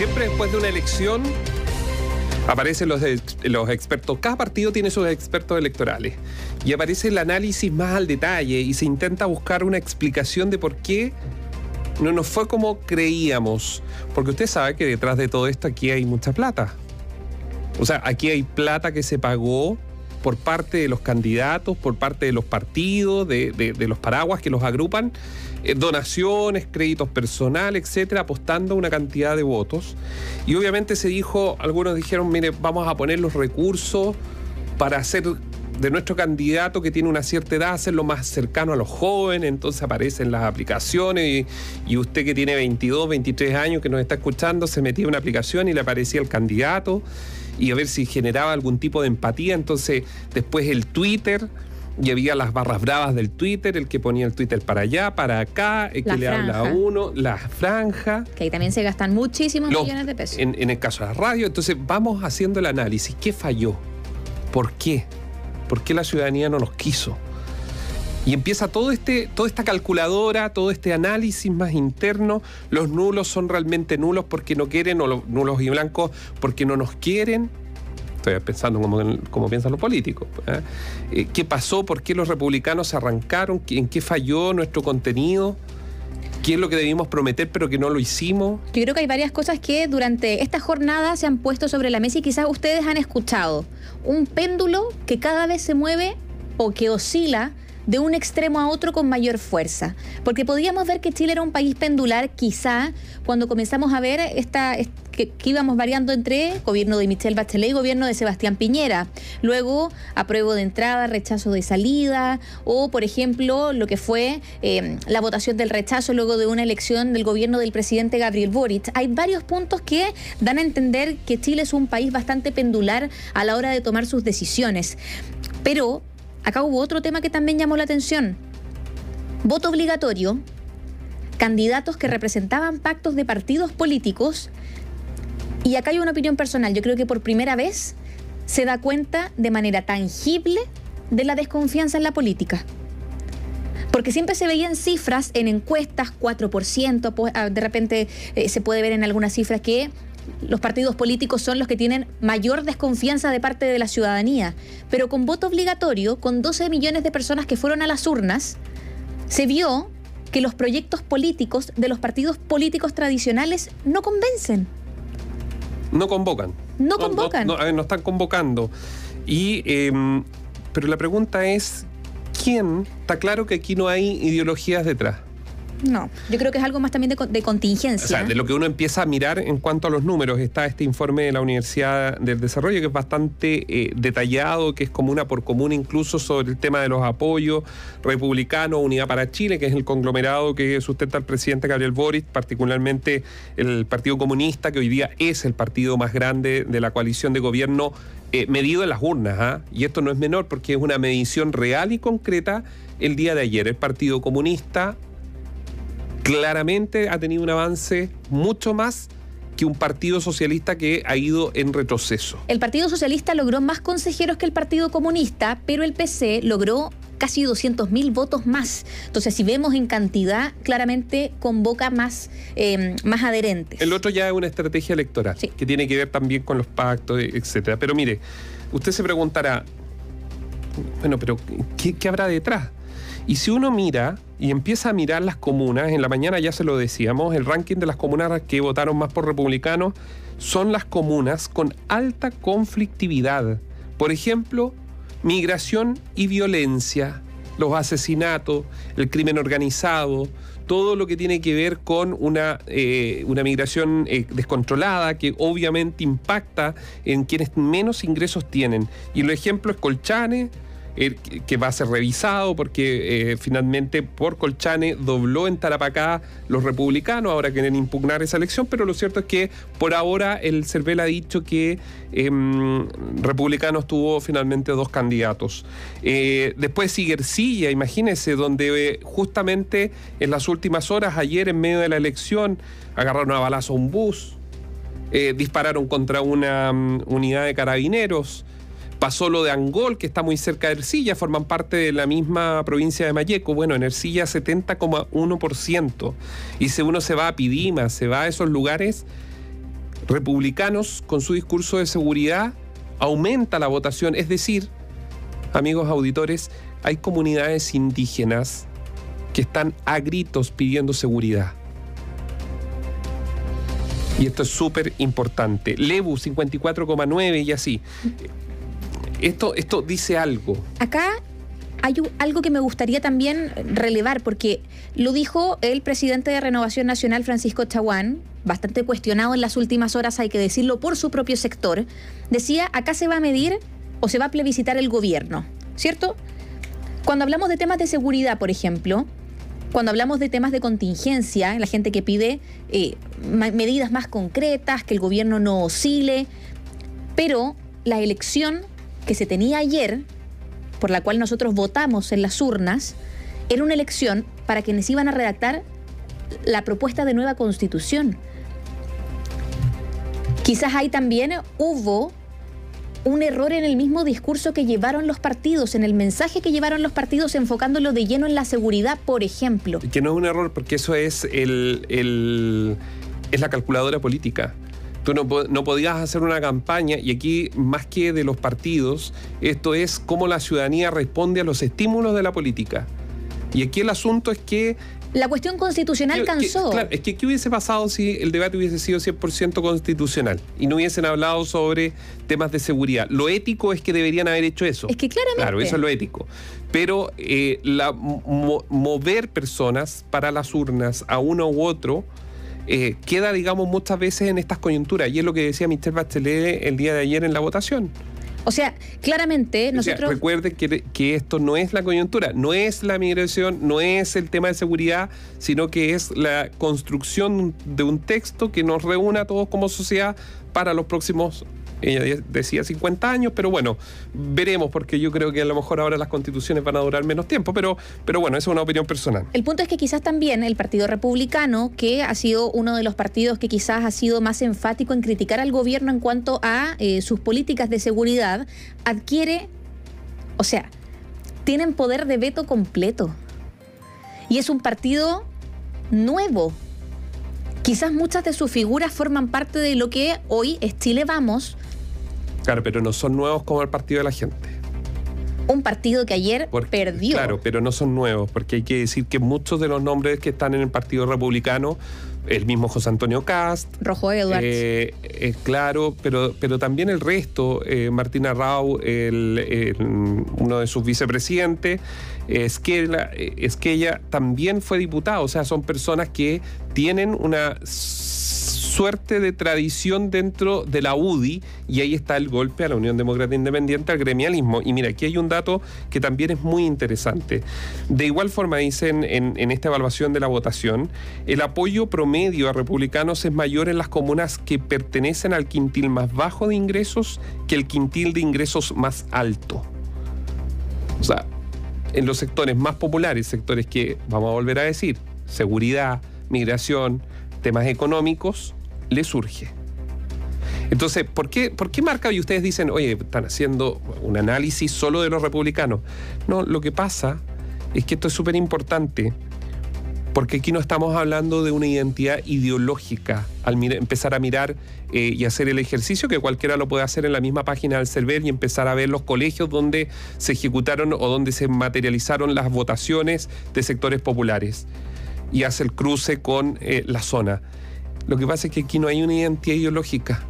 Siempre después de una elección aparecen los, expertos. Cada partido tiene sus expertos electorales. Y aparece el análisis más al detalle y se intenta buscar una explicación de por qué no nos fue como creíamos. Porque usted sabe que detrás de todo esto aquí hay mucha plata. O sea, aquí hay plata que se pagó por parte de los candidatos, por parte de los partidos, de, los paraguas que los agrupan, eh, donaciones, créditos personales, etcétera, apostando una cantidad de votos. Y obviamente se dijo, algunos dijeron, mire, vamos a poner los recursos para hacer de nuestro candidato que tiene una cierta edad, hacerlo más cercano a los jóvenes, entonces aparecen las aplicaciones y, y, usted que tiene 22, 23 años que nos está escuchando, se metía en una aplicación y le aparecía el candidato y a ver si generaba algún tipo de empatía. Entonces, después el Twitter. Y había las barras bravas del Twitter, el que ponía el Twitter para allá, para acá, el que le habla a uno, la franja. Que ahí también se gastan muchísimos millones de pesos. En, en el caso de la radio. Entonces, vamos haciendo el análisis. ¿Qué falló? ¿Por qué? ¿Por qué la ciudadanía no los quiso? Y empieza todo este, toda esta calculadora, todo este análisis más interno. Los nulos son realmente nulos porque no quieren, o los nulos y blancos porque no nos quieren. Estoy pensando como, piensan los políticos. ¿eh? Eh, ¿Qué pasó? ¿Por qué los republicanos se arrancaron? ¿En qué falló nuestro contenido? ¿Qué es lo que debimos prometer pero que no lo hicimos? Yo creo que hay varias cosas que durante esta jornada se han puesto sobre la mesa y quizás ustedes han escuchado. Un péndulo que cada vez se mueve o que oscila de un extremo a otro con mayor fuerza. Porque podíamos ver que Chile era un país pendular, quizá cuando comenzamos a ver esta, que, íbamos variando entre gobierno de Michelle Bachelet y gobierno de Sebastián Piñera. Luego, apruebo de entrada, rechazo de salida, o por ejemplo, lo que fue em, la votación del rechazo luego de una elección del gobierno del presidente Gabriel Boric. Hay varios puntos que dan a entender que Chile es un país bastante pendular a la hora de tomar sus decisiones. Pero acá hubo otro tema que también llamó la atención. Voto obligatorio, candidatos que representaban pactos de partidos políticos. Y acá hay una opinión personal. Yo creo que por primera vez se da cuenta de manera tangible de la desconfianza en la política. Porque siempre se veían cifras en encuestas, 4%, pues, ah, de repente eh, se puede ver en algunas cifras que los partidos políticos son los que tienen mayor desconfianza de parte de la ciudadanía. Pero con voto obligatorio, con 12 millones de personas que fueron a las urnas, se vio que los proyectos políticos de los partidos políticos tradicionales no convencen. No convocan. No, convocan. No, están convocando. Y, em, pero la pregunta es, ¿quién? Está claro que aquí no hay ideologías detrás. No, yo creo que es algo más también de, contingencia. O sea, de lo que uno empieza a mirar en cuanto a los números. Está este informe de la Universidad del Desarrollo que es bastante eh, detallado, que es comuna por comuna incluso sobre el tema de los apoyos republicanos, Unidad para Chile, que es el conglomerado que sustenta el presidente Gabriel Boric, particularmente el Partido Comunista, que hoy día es el partido más grande de la coalición de gobierno eh, medido en las urnas. ¿ah? Y esto no es menor porque es una medición real y concreta el día de ayer. El Partido Comunista claramente ha tenido un avance mucho más que un partido socialista que ha ido en retroceso. El Partido Socialista logró más consejeros que el Partido Comunista, pero el PC logró casi 200.000 votos más. Entonces, si vemos en cantidad, claramente convoca más, em, más adherentes. El otro ya es una estrategia electoral, que tiene que ver también con los pactos, etcétera. Pero mire, usted se preguntará, bueno, pero qué habrá detrás? Y si uno mira y empieza a mirar las comunas, en la mañana ya se lo decíamos, el ranking de las comunas que votaron más por republicanos son las comunas con alta conflictividad. Por ejemplo, migración y violencia, los asesinatos, el crimen organizado, todo lo que tiene que ver con una, eh, una migración eh, descontrolada que obviamente impacta en quienes menos ingresos tienen. Y el ejemplo es Colchane, que va a ser revisado porque eh, finalmente por Colchane dobló en Tarapacá los republicanos, ahora quieren impugnar esa elección, pero lo cierto es que por ahora el CERVEL ha dicho que em, republicanos tuvo finalmente dos candidatos. Eh, después sigue Ercilla, imagínense, donde eh, justamente en las últimas horas, ayer en medio de la elección, agarraron a balazo un bus, dispararon contra una mm, unidad de carabineros. Pasó lo de Angol, que está muy cerca de Ercilla, forman parte de la misma provincia de Mayeco. Bueno, en Ercilla 70,1%. Y si uno se va a Pidima, se va a esos lugares, republicanos con su discurso de seguridad aumenta la votación, es decir, amigos auditores, hay comunidades indígenas que están a gritos pidiendo seguridad. Y esto es súper importante. Lebu 54,9 y así. Esto, esto dice algo. Acá hay algo que me gustaría también relevar, porque lo dijo el presidente de Renovación Nacional, Francisco Chaguán, bastante cuestionado en las últimas horas, hay que decirlo, por su propio sector. Decía, acá se va a medir o se va a plebiscitar el gobierno, ¿cierto? Cuando hablamos de temas de seguridad, por ejemplo, cuando hablamos de temas de contingencia, la gente que pide eh, medidas más concretas, que el gobierno no oscile, pero la elección que se tenía ayer, por la cual nosotros votamos en las urnas, era una elección para quienes iban a redactar la propuesta de nueva constitución. Quizás ahí también hubo un error en el mismo discurso que llevaron los partidos, en el mensaje que llevaron los partidos enfocándolo de lleno en la seguridad, por ejemplo. Que no es un error porque eso es, el, es la calculadora política. Tú no, no, podías hacer una campaña y aquí, más que de los partidos, esto es cómo la ciudadanía responde a los estímulos de la política. Y aquí el asunto es que la cuestión constitucional cansó. claro, es que ¿qué hubiese pasado si el debate hubiese sido 100% constitucional y no hubiesen hablado sobre temas de seguridad? Lo ético es que deberían haber hecho eso. Es que claramente. Claro, eso es lo ético. Pero eh, la, mover personas para las urnas a uno u otro eh, queda, digamos, muchas veces en estas coyunturas. Y es lo que decía Mr. Bachelet el día de ayer en la votación. O sea, claramente nosotros... recuerden que, que, esto no es la coyuntura, no es la migración, no es el tema de seguridad, sino que es la construcción de un texto que nos reúna a todos como sociedad para los próximos ella decía 50 años, pero bueno, veremos, porque yo creo que a lo mejor ahora las constituciones van a durar menos tiempo, pero, pero bueno, esa es una opinión personal. El punto es que quizás también el Partido Republicano, que ha sido uno de los partidos que quizás ha sido más enfático en criticar al gobierno en cuanto a eh, sus políticas de seguridad, adquiere, o sea, tienen poder de veto completo. Y es un partido nuevo, quizás muchas de sus figuras forman parte de lo que hoy es Chile Vamos, Claro, pero no son nuevos como el Partido de la Gente. Un partido que ayer perdió. Claro, pero no son nuevos, porque hay que decir que muchos de los nombres que están en el Partido Republicano el mismo José Antonio Cast. Rojo Edwards. Eh, eh, claro, pero, pero también el resto, eh, Martina Rau, uno de sus vicepresidentes, es que, es que ella también fue diputada, o sea, son personas que tienen una suerte de tradición dentro de la UDI y ahí está el golpe a la Unión Demócrata Independiente, al gremialismo. Y mira, aquí hay un dato que también es muy interesante. De igual forma, dicen en, esta evaluación de la votación, el apoyo promedio a republicanos es mayor en las comunas que pertenecen al quintil más bajo de ingresos que el quintil de ingresos más alto. O sea, en los sectores más populares, sectores que, vamos a volver a decir, seguridad, migración, temas económicos, le surge. Entonces, ¿por qué, ¿por qué marca y ustedes dicen, oye, están haciendo un análisis solo de los republicanos? No, lo que pasa es que esto es súper importante, porque aquí no estamos hablando de una identidad ideológica al empezar a mirar eh, y hacer el ejercicio, que cualquiera lo puede hacer en la misma página del CERVEL y empezar a ver los colegios donde se ejecutaron o donde se materializaron las votaciones de sectores populares y hace el cruce con eh, la zona. Lo que pasa es que aquí no hay una identidad ideológica.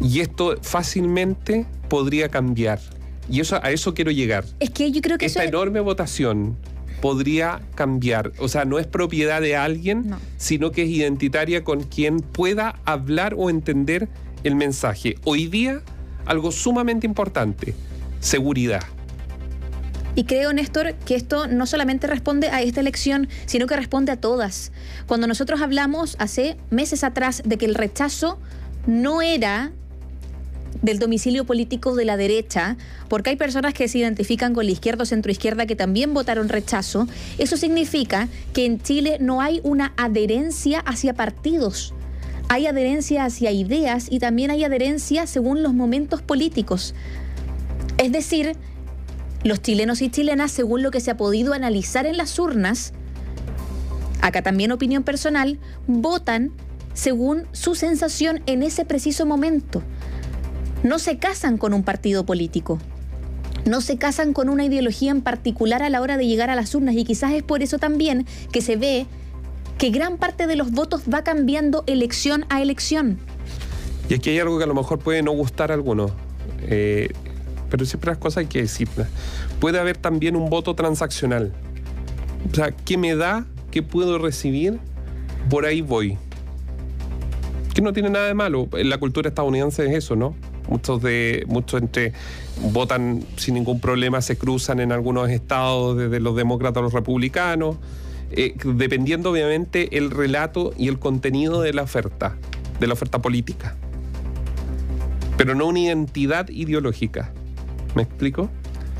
Y esto fácilmente podría cambiar. Y eso, a eso quiero llegar. Es que yo creo que esta enorme votación podría cambiar. O sea, no es propiedad de alguien, sino que es identitaria con quien pueda hablar o entender el mensaje. Hoy día, algo sumamente importante, seguridad. Y creo, Néstor, que esto no solamente responde a esta elección, sino que responde a todas. Cuando nosotros hablamos hace meses atrás de que el rechazo no era del domicilio político de la derecha, porque hay personas que se identifican con la izquierda o centroizquierda que también votaron rechazo, eso significa que en Chile no hay una adherencia hacia partidos. Hay adherencia hacia ideas y también hay adherencia según los momentos políticos. Es decir, los chilenos y chilenas, según lo que se ha podido analizar en las urnas, acá también opinión personal, votan según su sensación en ese preciso momento. No se casan con un partido político. No se casan con una ideología en particular a la hora de llegar a las urnas y quizás es por eso también que se ve que gran parte de los votos va cambiando elección a elección. Y aquí hay algo que a lo mejor puede no gustar a algunos, eh, pero siempre las cosas hay que decirlas. Puede haber también un voto transaccional. O sea, ¿qué me da? ¿Qué puedo recibir? Por ahí voy. Que no tiene nada de malo. En la cultura estadounidense es eso, ¿no? Muchos de muchos entre votan sin ningún problema, se cruzan en algunos estados desde los demócratas a los republicanos, eh, dependiendo obviamente el relato y el contenido de la oferta, de la oferta política. Pero no una identidad ideológica. ¿Me explico?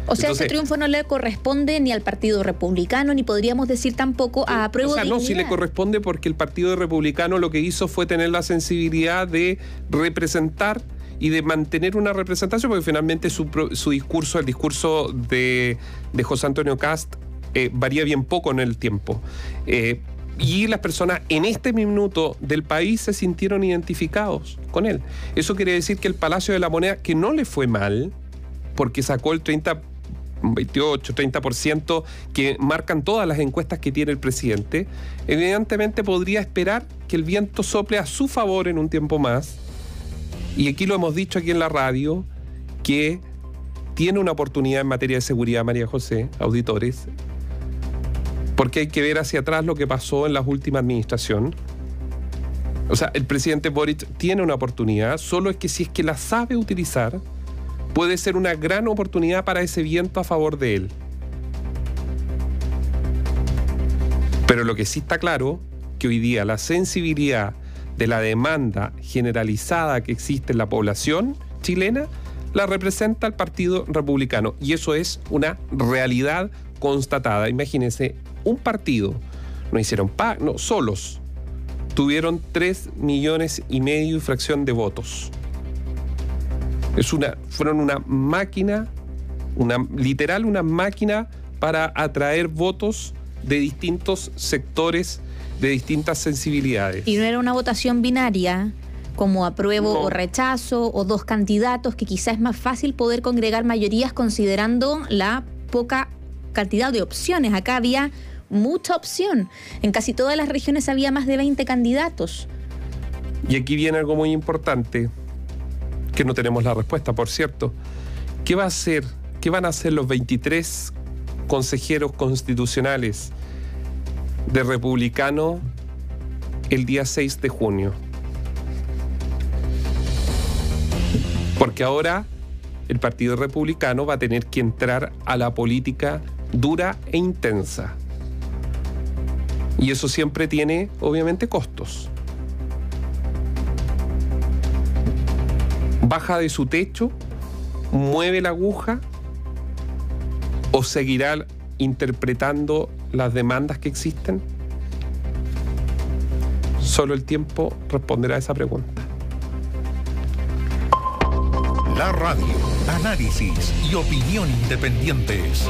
O sea, ese triunfo no le corresponde ni al Partido Republicano, ni podríamos decir tampoco a prueba O sea, no, sí le corresponde porque el Partido Republicano lo que hizo fue tener la sensibilidad de representar y de mantener una representación, porque finalmente su, discurso, el discurso de, José Antonio Cast, eh, varía bien poco en el tiempo. Eh, y las personas en este minuto del país se sintieron identificados con él. Eso quiere decir que el Palacio de la Moneda, que no le fue mal, porque sacó el 30 28, 30% que marcan todas las encuestas que tiene el presidente, evidentemente podría esperar que el viento sople a su favor en un tiempo más. Y aquí lo hemos dicho aquí en la radio, que tiene una oportunidad en materia de seguridad, María José, auditores, porque hay que ver hacia atrás lo que pasó en la última administración. O sea, el presidente Boric tiene una oportunidad, solo es que si es que la sabe utilizar, puede ser una gran oportunidad para ese viento a favor de él. Pero lo que sí está claro, que hoy día la sensibilidad de la demanda generalizada que existe en la población chilena la representa el Partido Republicano. Y eso es una realidad constatada. Imagínense, un partido, no hicieron pa no, solos, tuvieron 3 millones y medio fracción de votos. Es una, fueron una máquina, una, literal una máquina para atraer votos de distintos sectores, de distintas sensibilidades. Y no era una votación binaria como apruebo o rechazo o dos candidatos, que quizás es más fácil poder congregar mayorías considerando la poca cantidad de opciones. Acá había mucha opción. En casi todas las regiones había más de 20 candidatos. Y aquí viene algo muy importante que no tenemos la respuesta, por cierto. ¿Qué va a hacer? ¿Qué van a hacer los 23 consejeros constitucionales de republicano el día 6 de junio? Porque ahora el Partido Republicano va a tener que entrar a la política dura e intensa. Y eso siempre tiene, obviamente, costos. Baja de su techo, mueve la aguja o seguirá interpretando las demandas que existen? Solo el tiempo responderá a esa pregunta. La radio, análisis y opinión independientes.